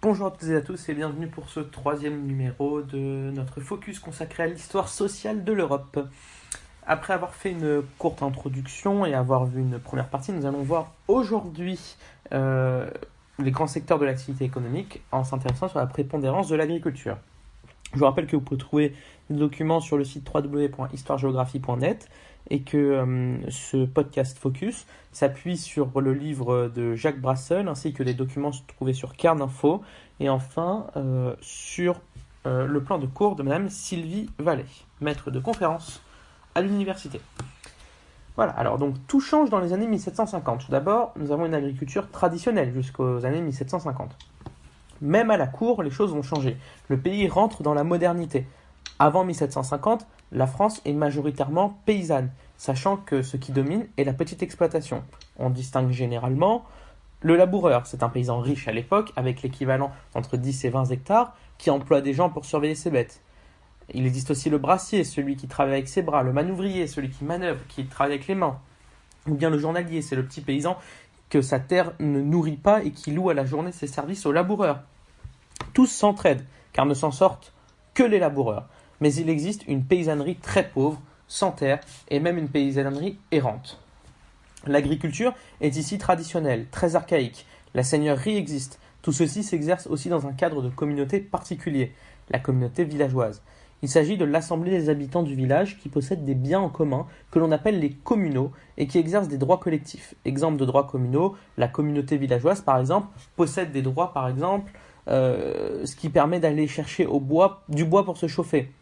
Bonjour à toutes et à tous et bienvenue pour ce troisième numéro de notre focus consacré à l'histoire sociale de l'Europe. Après avoir fait une courte introduction et avoir vu une première partie, nous allons voir aujourd'hui euh, les grands secteurs de l'activité économique en s'intéressant sur la prépondérance de l'agriculture. Je vous rappelle que vous pouvez trouver des documents sur le site www.histoiregéographie.net et que euh, ce podcast Focus s'appuie sur le livre de Jacques Brassel ainsi que les documents trouvés sur Cairn Info et enfin euh, sur euh, le plan de cours de Madame Sylvie Vallée, maître de conférence à l'université. Voilà, alors donc tout change dans les années 1750. Tout d'abord, nous avons une agriculture traditionnelle jusqu'aux années 1750. Même à la cour, les choses vont changer. Le pays rentre dans la modernité. Avant 1750, la France est majoritairement paysanne, sachant que ce qui domine est la petite exploitation. On distingue généralement le laboureur, c'est un paysan riche à l'époque, avec l'équivalent entre 10 et 20 hectares, qui emploie des gens pour surveiller ses bêtes. Il existe aussi le brassier, celui qui travaille avec ses bras, le manouvrier, celui qui manœuvre, qui travaille avec les mains. Ou bien le journalier, c'est le petit paysan que sa terre ne nourrit pas et qui loue à la journée ses services aux laboureurs. Tous s'entraident, car ne s'en sortent que les laboureurs mais il existe une paysannerie très pauvre, sans terre, et même une paysannerie errante. L'agriculture est ici traditionnelle, très archaïque. La seigneurie existe. Tout ceci s'exerce aussi dans un cadre de communauté particulier, la communauté villageoise. Il s'agit de l'assemblée des habitants du village qui possèdent des biens en commun que l'on appelle les communaux et qui exercent des droits collectifs. Exemple de droits communaux, la communauté villageoise par exemple possède des droits par exemple euh, ce qui permet d'aller chercher au bois, du bois pour se chauffer.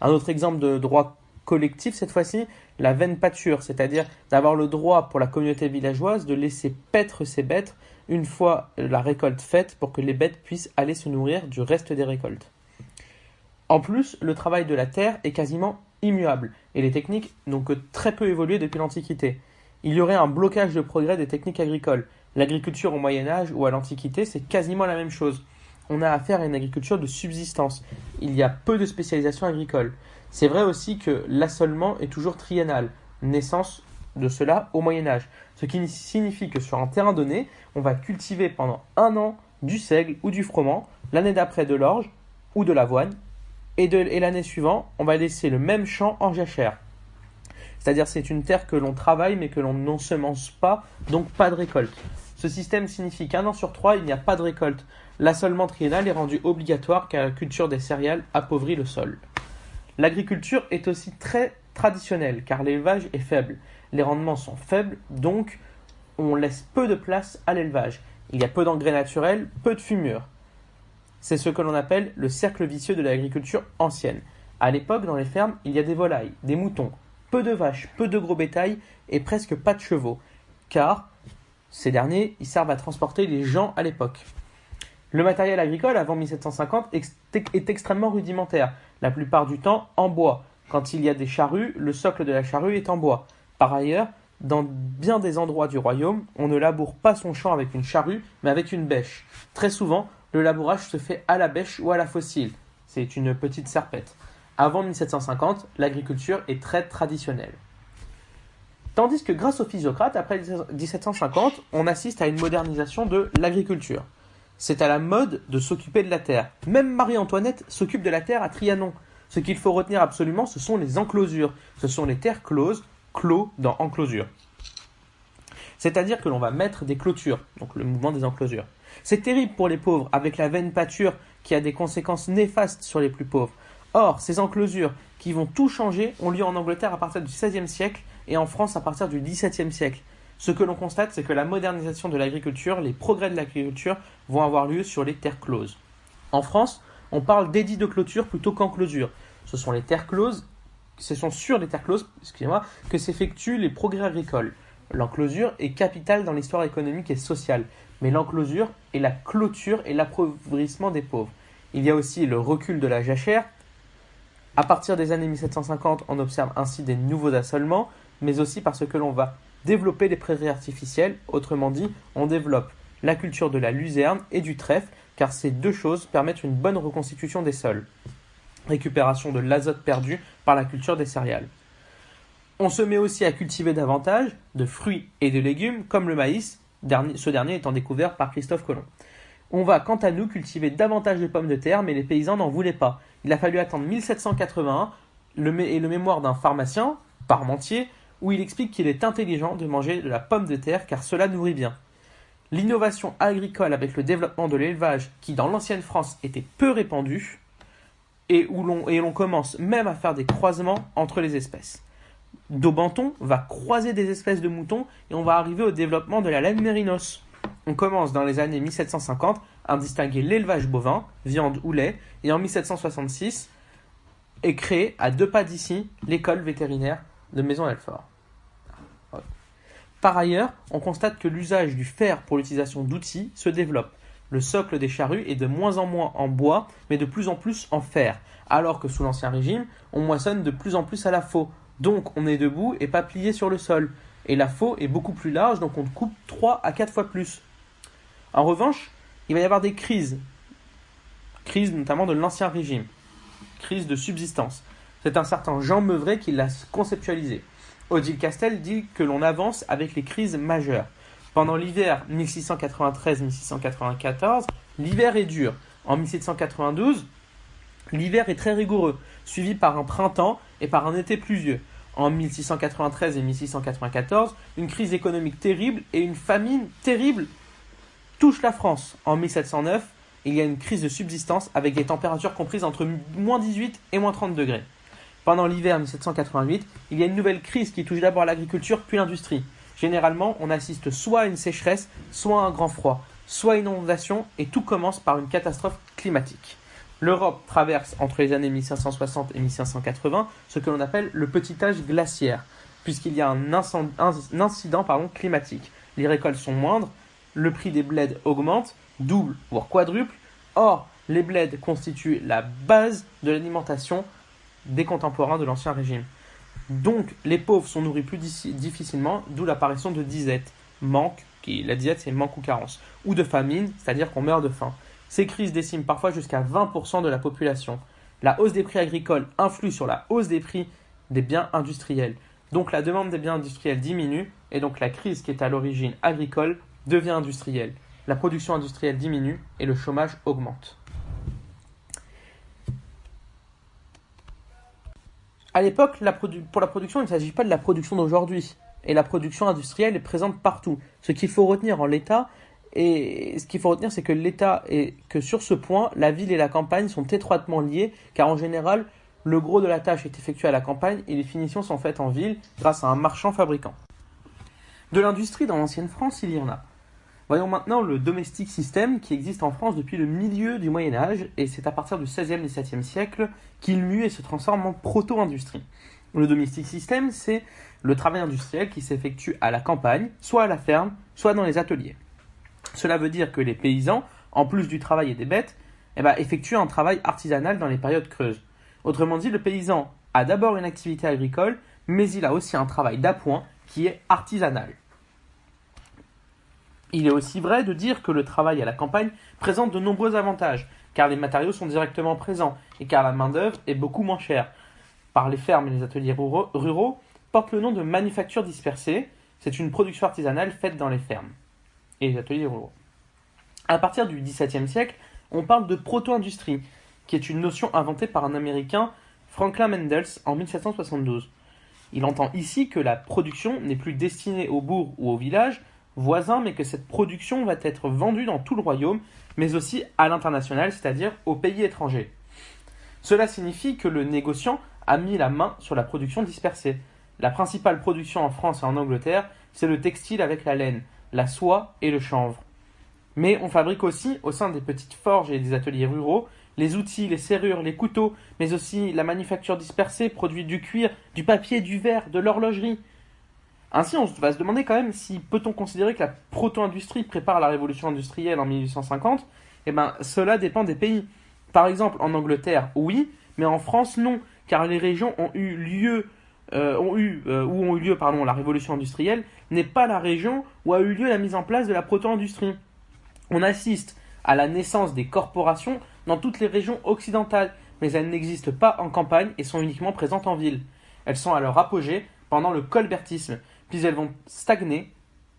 Un autre exemple de droit collectif, cette fois-ci, la veine pâture, c'est-à-dire d'avoir le droit pour la communauté villageoise de laisser paître ses bêtes une fois la récolte faite pour que les bêtes puissent aller se nourrir du reste des récoltes. En plus, le travail de la terre est quasiment immuable et les techniques n'ont que très peu évolué depuis l'Antiquité. Il y aurait un blocage de progrès des techniques agricoles. L'agriculture au Moyen Âge ou à l'Antiquité, c'est quasiment la même chose on a affaire à une agriculture de subsistance. Il y a peu de spécialisation agricole. C'est vrai aussi que l'assolement est toujours triennal, naissance de cela au Moyen Âge, ce qui signifie que sur un terrain donné, on va cultiver pendant un an du seigle ou du froment, l'année d'après de l'orge ou de l'avoine, et, l'année suivante, on va laisser le même champ en jachère. C'est-à-dire c'est une terre que l'on travaille mais que l'on n'ensemence pas, donc pas de récolte. Ce système signifie qu'un an sur trois, il n'y a pas de récolte. L'assolement triennal est rendu obligatoire car la culture des céréales appauvrit le sol. L'agriculture est aussi très traditionnelle car l'élevage est faible. Les rendements sont faibles, donc on laisse peu de place à l'élevage. Il y a peu d'engrais naturels, peu de fumure. C'est ce que l'on appelle le cercle vicieux de l'agriculture ancienne. À l'époque, dans les fermes, il y a des volailles, des moutons, peu de vaches, peu de gros bétail et presque pas de chevaux, car ces derniers, ils servent à transporter les gens à l'époque. Le matériel agricole avant 1750 est extrêmement rudimentaire, la plupart du temps en bois. Quand il y a des charrues, le socle de la charrue est en bois. Par ailleurs, dans bien des endroits du royaume, on ne laboure pas son champ avec une charrue, mais avec une bêche. Très souvent, le labourage se fait à la bêche ou à la fossile. C'est une petite serpette. Avant 1750, l'agriculture est très traditionnelle. Tandis que grâce aux physiocrates, après 1750, on assiste à une modernisation de l'agriculture. C'est à la mode de s'occuper de la terre. Même Marie-Antoinette s'occupe de la terre à Trianon. Ce qu'il faut retenir absolument, ce sont les enclosures. Ce sont les terres closes, clos dans enclosure. C'est-à-dire que l'on va mettre des clôtures, donc le mouvement des enclosures. C'est terrible pour les pauvres, avec la veine pâture qui a des conséquences néfastes sur les plus pauvres. Or, ces enclosures qui vont tout changer ont lieu en Angleterre à partir du XVIe siècle et en France à partir du XVIIe siècle. Ce que l'on constate, c'est que la modernisation de l'agriculture, les progrès de l'agriculture vont avoir lieu sur les terres closes. En France, on parle d'édit de clôture plutôt qu'enclosure. Ce sont les terres closes, ce sont sur les terres closes, excusez-moi, que s'effectuent les progrès agricoles. L'enclosure est capitale dans l'histoire économique et sociale, mais l'enclosure est la clôture et l'appauvrissement des pauvres. Il y a aussi le recul de la jachère. À partir des années 1750, on observe ainsi des nouveaux assolements, mais aussi parce que l'on va développer des prairies artificielles, autrement dit, on développe la culture de la luzerne et du trèfle, car ces deux choses permettent une bonne reconstitution des sols. Récupération de l'azote perdu par la culture des céréales. On se met aussi à cultiver davantage de fruits et de légumes, comme le maïs, ce dernier étant découvert par Christophe Colomb. On va, quant à nous, cultiver davantage de pommes de terre, mais les paysans n'en voulaient pas. Il a fallu attendre 1781 le, et le mémoire d'un pharmacien, Parmentier, où il explique qu'il est intelligent de manger de la pomme de terre car cela nourrit bien. L'innovation agricole avec le développement de l'élevage, qui dans l'ancienne France était peu répandu, et où l'on commence même à faire des croisements entre les espèces. Daubenton va croiser des espèces de moutons et on va arriver au développement de la laine mérinos. On commence dans les années 1750 à distinguer l'élevage bovin, viande ou lait, et en 1766 est créée à deux pas d'ici l'école vétérinaire de Maison-Alfort. Par ailleurs, on constate que l'usage du fer pour l'utilisation d'outils se développe. Le socle des charrues est de moins en moins en bois, mais de plus en plus en fer, alors que sous l'Ancien Régime, on moissonne de plus en plus à la faux. Donc on est debout et pas plié sur le sol. Et la faux est beaucoup plus large, donc on coupe 3 à 4 fois plus. En revanche, il va y avoir des crises. Crises notamment de l'Ancien Régime. Crise de subsistance. C'est un certain Jean Meuvray qui l'a conceptualisé. Odile Castel dit que l'on avance avec les crises majeures. Pendant l'hiver 1693-1694, l'hiver est dur. En 1792, l'hiver est très rigoureux, suivi par un printemps et par un été pluvieux. En 1693 et 1694, une crise économique terrible et une famine terrible touchent la France. En 1709, il y a une crise de subsistance avec des températures comprises entre moins 18 et moins 30 degrés. Pendant l'hiver 1788, il y a une nouvelle crise qui touche d'abord l'agriculture puis l'industrie. Généralement, on assiste soit à une sécheresse, soit à un grand froid, soit à une inondation, et tout commence par une catastrophe climatique. L'Europe traverse entre les années 1560 et 1580 ce que l'on appelle le petit âge glaciaire, puisqu'il y a un, incident climatique. Les récoltes sont moindres, le prix des bleds augmente, double voire quadruple. Or, les bleds constituent la base de l'alimentation des contemporains de l'Ancien Régime. Donc, les pauvres sont nourris plus difficilement, d'où l'apparition de disette, manque, qui, la disette c'est manque ou carence, ou de famine, c'est-à-dire qu'on meurt de faim. Ces crises déciment parfois jusqu'à 20% de la population. La hausse des prix agricoles influe sur la hausse des prix des biens industriels. Donc la demande des biens industriels diminue, et donc la crise qui est à l'origine agricole devient industrielle. La production industrielle diminue et le chômage augmente. À l'époque, pour la production, il ne s'agit pas de la production d'aujourd'hui. Et la production industrielle est présente partout. Ce qu'il faut retenir en l'État, et ce qu'il faut retenir, c'est que l'État et que sur ce point, la ville et la campagne sont étroitement liées, car en général, le gros de la tâche est effectué à la campagne et les finitions sont faites en ville grâce à un marchand fabricant. De l'industrie dans l'ancienne France, il y en a. Voyons maintenant le domestique système qui existe en France depuis le milieu du Moyen Âge et c'est à partir du XVIe et XVIIe siècle qu'il mue et se transforme en proto-industrie. Le domestique système, c'est le travail industriel qui s'effectue à la campagne, soit à la ferme, soit dans les ateliers. Cela veut dire que les paysans, en plus du travail et des bêtes, eh ben, effectuent un travail artisanal dans les périodes creuses. Autrement dit, le paysan a d'abord une activité agricole, mais il a aussi un travail d'appoint qui est artisanal. Il est aussi vrai de dire que le travail à la campagne présente de nombreux avantages, car les matériaux sont directement présents et car la main-d'œuvre est beaucoup moins chère. Par les fermes et les ateliers ruraux, porte le nom de manufacture dispersée. C'est une production artisanale faite dans les fermes et les ateliers ruraux. À partir du XVIIe siècle, on parle de proto-industrie, qui est une notion inventée par un Américain, Franklin Mendels, en 1772. Il entend ici que la production n'est plus destinée au bourg ou au village, voisins, mais que cette production va être vendue dans tout le royaume, mais aussi à l'international, c'est-à-dire aux pays étrangers. Cela signifie que le négociant a mis la main sur la production dispersée. La principale production en France et en Angleterre, c'est le textile avec la laine, la soie et le chanvre. Mais on fabrique aussi, au sein des petites forges et des ateliers ruraux, les outils, les serrures, les couteaux, mais aussi la manufacture dispersée produit du cuir, du papier, du verre, de l'horlogerie. Ainsi, on va se demander quand même si peut-on considérer que la proto-industrie prépare la révolution industrielle en 1850 Eh bien, cela dépend des pays. Par exemple, en Angleterre, oui, mais en France, non, car les régions euh, euh, où ont eu lieu, la révolution industrielle n'est pas la région où a eu lieu la mise en place de la proto-industrie. On assiste à la naissance des corporations dans toutes les régions occidentales, mais elles n'existent pas en campagne et sont uniquement présentes en ville. Elles sont à leur apogée pendant le colbertisme, puis elles vont stagner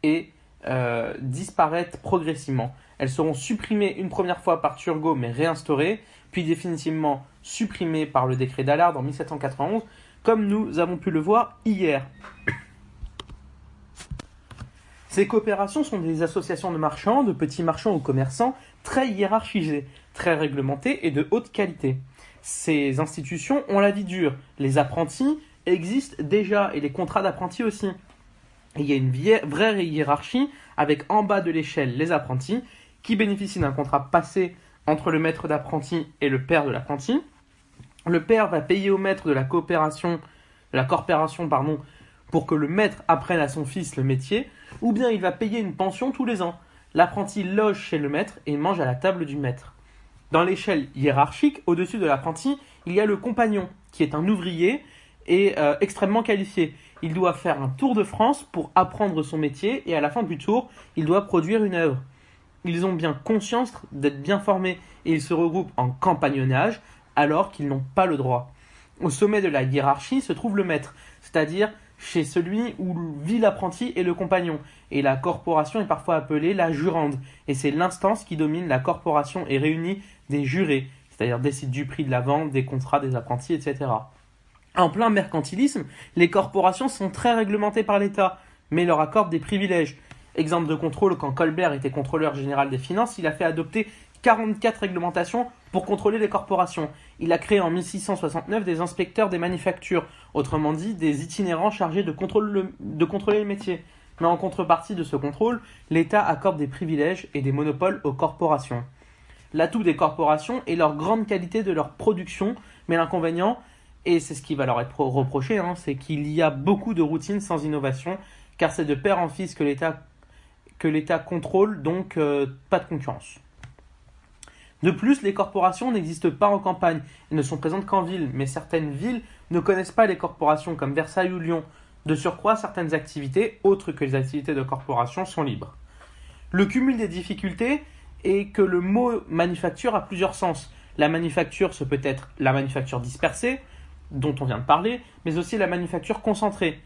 et euh, disparaître progressivement. Elles seront supprimées une première fois par Turgot mais réinstaurées, puis définitivement supprimées par le décret d'Allard en 1791, comme nous avons pu le voir hier. Ces coopérations sont des associations de marchands, de petits marchands ou commerçants, très hiérarchisées, très réglementées et de haute qualité. Ces institutions ont la vie dure. Les apprentis existent déjà et les contrats d'apprentis aussi. Il y a une vraie hiérarchie avec en bas de l'échelle les apprentis qui bénéficient d'un contrat passé entre le maître d'apprenti et le père de l'apprenti. Le père va payer au maître de la coopération, de la corporation, pardon, pour que le maître apprenne à son fils le métier, ou bien il va payer une pension tous les ans. L'apprenti loge chez le maître et mange à la table du maître. Dans l'échelle hiérarchique, au-dessus de l'apprenti, il y a le compagnon, qui est un ouvrier et euh, extrêmement qualifié. Il doit faire un tour de France pour apprendre son métier et à la fin du tour, il doit produire une œuvre. Ils ont bien conscience d'être bien formés et ils se regroupent en compagnonnage alors qu'ils n'ont pas le droit. Au sommet de la hiérarchie se trouve le maître, c'est-à-dire chez celui où vit l'apprenti et le compagnon. Et la corporation est parfois appelée la jurande. Et c'est l'instance qui domine la corporation et réunit des jurés, c'est-à-dire décide du prix de la vente, des contrats des apprentis, etc. En plein mercantilisme, les corporations sont très réglementées par l'État, mais leur accordent des privilèges. Exemple de contrôle, quand Colbert était contrôleur général des finances, il a fait adopter 44 réglementations pour contrôler les corporations. Il a créé en 1669 des inspecteurs des manufactures, autrement dit des itinérants chargés de, contrôler le métier. Mais en contrepartie de ce contrôle, l'État accorde des privilèges et des monopoles aux corporations. L'atout des corporations est leur grande qualité de leur production, mais l'inconvénient, et c'est ce qui va leur être reproché, hein, c'est qu'il y a beaucoup de routines sans innovation, car c'est de père en fils que l'État contrôle, donc euh, pas de concurrence. De plus, les corporations n'existent pas en campagne et ne sont présentes qu'en ville, mais certaines villes ne connaissent pas les corporations comme Versailles ou Lyon. De surcroît, certaines activités, autres que les activités de corporation, sont libres. Le cumul des difficultés est que le mot manufacture a plusieurs sens. La manufacture, ce peut être la manufacture dispersée, dont on vient de parler, mais aussi la manufacture concentrée.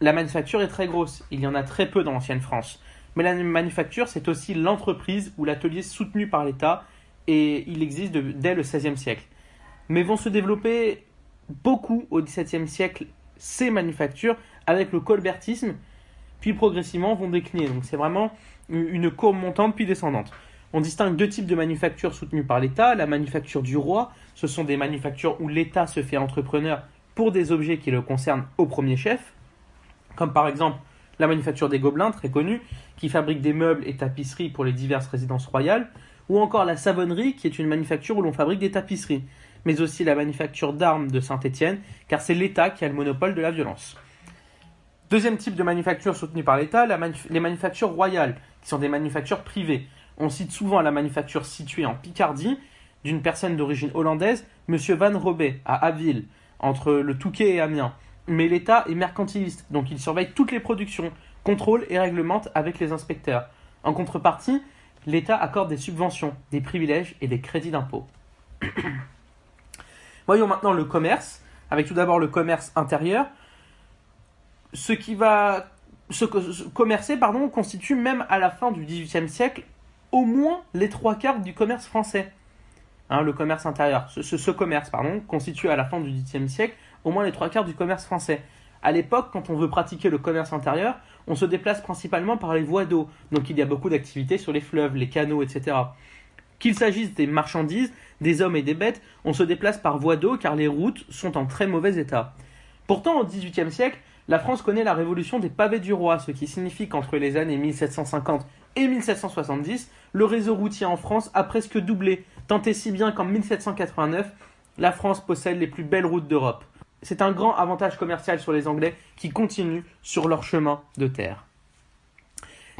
La manufacture est très grosse, il y en a très peu dans l'ancienne France. Mais la manufacture, c'est aussi l'entreprise ou l'atelier soutenu par l'État et il existe dès le XVIe siècle. Mais vont se développer beaucoup au XVIIe siècle ces manufactures avec le colbertisme, puis progressivement vont décliner. Donc c'est vraiment une courbe montante puis descendante. On distingue deux types de manufactures soutenues par l'État. La manufacture du roi, ce sont des manufactures où l'État se fait entrepreneur pour des objets qui le concernent au premier chef, comme par exemple la manufacture des Gobelins, très connue, qui fabrique des meubles et tapisseries pour les diverses résidences royales, ou encore la savonnerie, qui est une manufacture où l'on fabrique des tapisseries, mais aussi la manufacture d'armes de Saint-Étienne, car c'est l'État qui a le monopole de la violence. Deuxième type de manufacture soutenue par l'État, les manufactures royales, qui sont des manufactures privées. On cite souvent la manufacture située en Picardie, d'une personne d'origine hollandaise, M. Van Robet, à Abbeville, entre le Touquet et Amiens. Mais l'État est mercantiliste, donc il surveille toutes les productions, contrôle et réglemente avec les inspecteurs. En contrepartie, l'État accorde des subventions, des privilèges et des crédits d'impôt. Voyons maintenant le commerce, avec tout d'abord le commerce intérieur. Ce qui va se commercer pardon, constitue même à la fin du XVIIIe siècle au moins les trois quarts du commerce français. Hein, le commerce intérieur, ce, ce, commerce pardon, constitue à la fin du XVIIIe siècle au moins les trois quarts du commerce français. À l'époque, quand on veut pratiquer le commerce intérieur, on se déplace principalement par les voies d'eau. Donc il y a beaucoup d'activités sur les fleuves, les canaux, etc. Qu'il s'agisse des marchandises, des hommes et des bêtes, on se déplace par voie d'eau car les routes sont en très mauvais état. Pourtant, au XVIIIe siècle, la France connaît la révolution des pavés du roi, ce qui signifie qu'entre les années 1750 et 1770, le réseau routier en France a presque doublé, tant et si bien qu'en 1789, la France possède les plus belles routes d'Europe c'est un grand avantage commercial sur les Anglais qui continuent sur leur chemin de terre.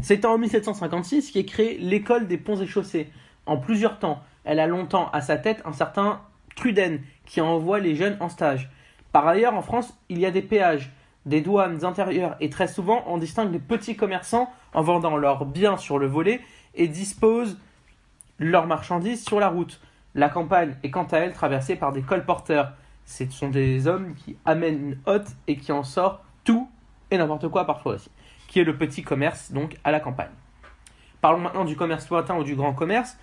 C'est en 1756 qu'est créée l'école des ponts et chaussées. En plusieurs temps, elle a longtemps à sa tête un certain Truden qui envoie les jeunes en stage. Par ailleurs, en France, il y a des péages, des douanes intérieures et très souvent on distingue les petits commerçants en vendant leurs biens sur le volet et disposent leurs marchandises sur la route. La campagne est quant à elle traversée par des colporteurs ce sont des hommes qui amènent une hotte et qui en sortent tout et n'importe quoi parfois aussi, qui est le petit commerce donc à la campagne. Parlons maintenant du commerce lointain ou du grand commerce.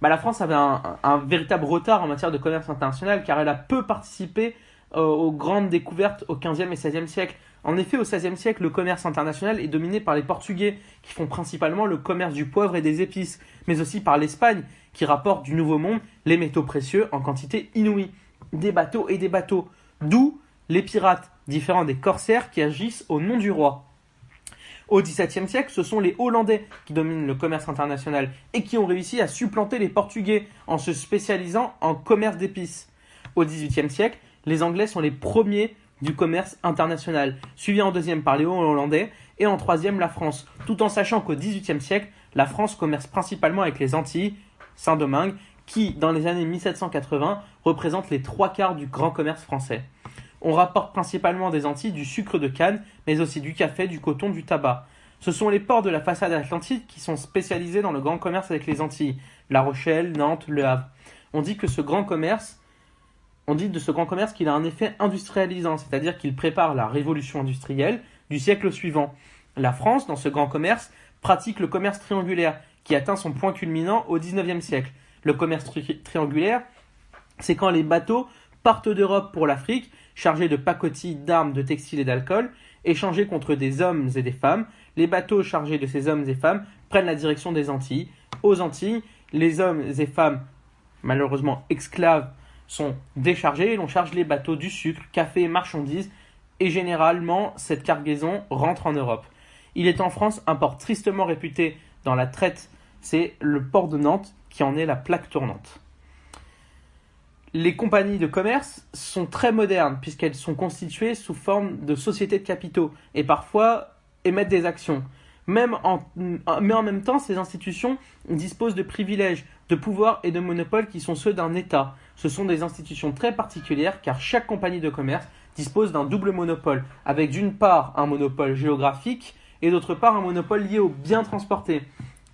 Bah, la France avait un, véritable retard en matière de commerce international car elle a peu participé aux grandes découvertes au XVe et XVIe siècle. En effet, au XVIe siècle, le commerce international est dominé par les Portugais, qui font principalement le commerce du poivre et des épices, mais aussi par l'Espagne, qui rapporte du Nouveau Monde les métaux précieux en quantité inouïe, des bateaux et des bateaux, d'où les pirates, différents des corsaires qui agissent au nom du roi. Au XVIIe siècle, ce sont les Hollandais qui dominent le commerce international et qui ont réussi à supplanter les Portugais en se spécialisant en commerce d'épices. Au XVIIIe siècle, les Anglais sont les premiers du commerce international, suivis en deuxième par les Hollandais et en troisième la France, tout en sachant qu'au XVIIIe siècle, la France commerce principalement avec les Antilles, Saint-Domingue, qui, dans les années 1780, représentent les trois quarts du grand commerce français. On rapporte principalement des Antilles du sucre de canne, mais aussi du café, du coton, du tabac. Ce sont les ports de la façade atlantique qui sont spécialisés dans le grand commerce avec les Antilles, La Rochelle, Nantes, Le Havre. On dit que ce grand commerce, on dit de ce grand commerce qu'il a un effet industrialisant, c'est-à-dire qu'il prépare la révolution industrielle du siècle suivant. La France, dans ce grand commerce, pratique le commerce triangulaire, qui atteint son point culminant au XIXe siècle. Le commerce tri triangulaire, c'est quand les bateaux partent d'Europe pour l'Afrique, chargés de pacotilles, d'armes, de textiles et d'alcool, échangés contre des hommes et des femmes. Les bateaux chargés de ces hommes et femmes prennent la direction des Antilles. Aux Antilles, les hommes et femmes, malheureusement esclaves, sont déchargés et l'on charge les bateaux du sucre, café et marchandises, et généralement cette cargaison rentre en Europe. Il est en France un port tristement réputé dans la traite, c'est le port de Nantes qui en est la plaque tournante. Les compagnies de commerce sont très modernes puisqu'elles sont constituées sous forme de sociétés de capitaux et parfois émettent des actions. Même en, mais en même temps, ces institutions disposent de privilèges, de pouvoirs et de monopoles qui sont ceux d'un État. Ce sont des institutions très particulières car chaque compagnie de commerce dispose d'un double monopole, avec d'une part un monopole géographique et d'autre part un monopole lié aux biens transportés.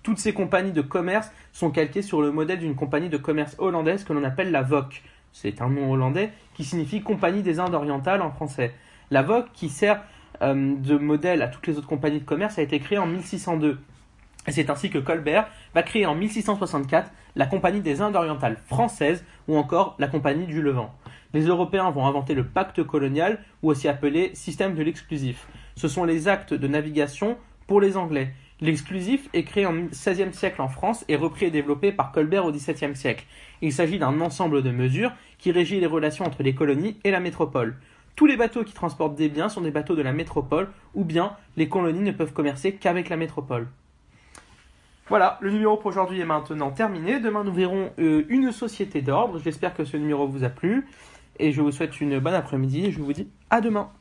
Toutes ces compagnies de commerce sont calquées sur le modèle d'une compagnie de commerce hollandaise que l'on appelle la VOC. C'est un nom hollandais qui signifie Compagnie des Indes orientales en français. La VOC, qui sert euh, de modèle à toutes les autres compagnies de commerce, a été créée en 1602. Et c'est ainsi que Colbert va créer en 1664 la Compagnie des Indes orientales françaises ou encore la Compagnie du Levant. Les Européens vont inventer le pacte colonial ou aussi appelé système de l'exclusif. Ce sont les actes de navigation pour les Anglais. L'exclusif est créé en XVIe siècle en France et repris et développé par Colbert au XVIIe siècle. Il s'agit d'un ensemble de mesures qui régit les relations entre les colonies et la métropole. Tous les bateaux qui transportent des biens sont des bateaux de la métropole, ou bien les colonies ne peuvent commercer qu'avec la métropole. Voilà, le numéro pour aujourd'hui est maintenant terminé. Demain, nous verrons euh, une société d'ordre. J'espère que ce numéro vous a plu. Et je vous souhaite une bonne après-midi. Je vous dis à demain.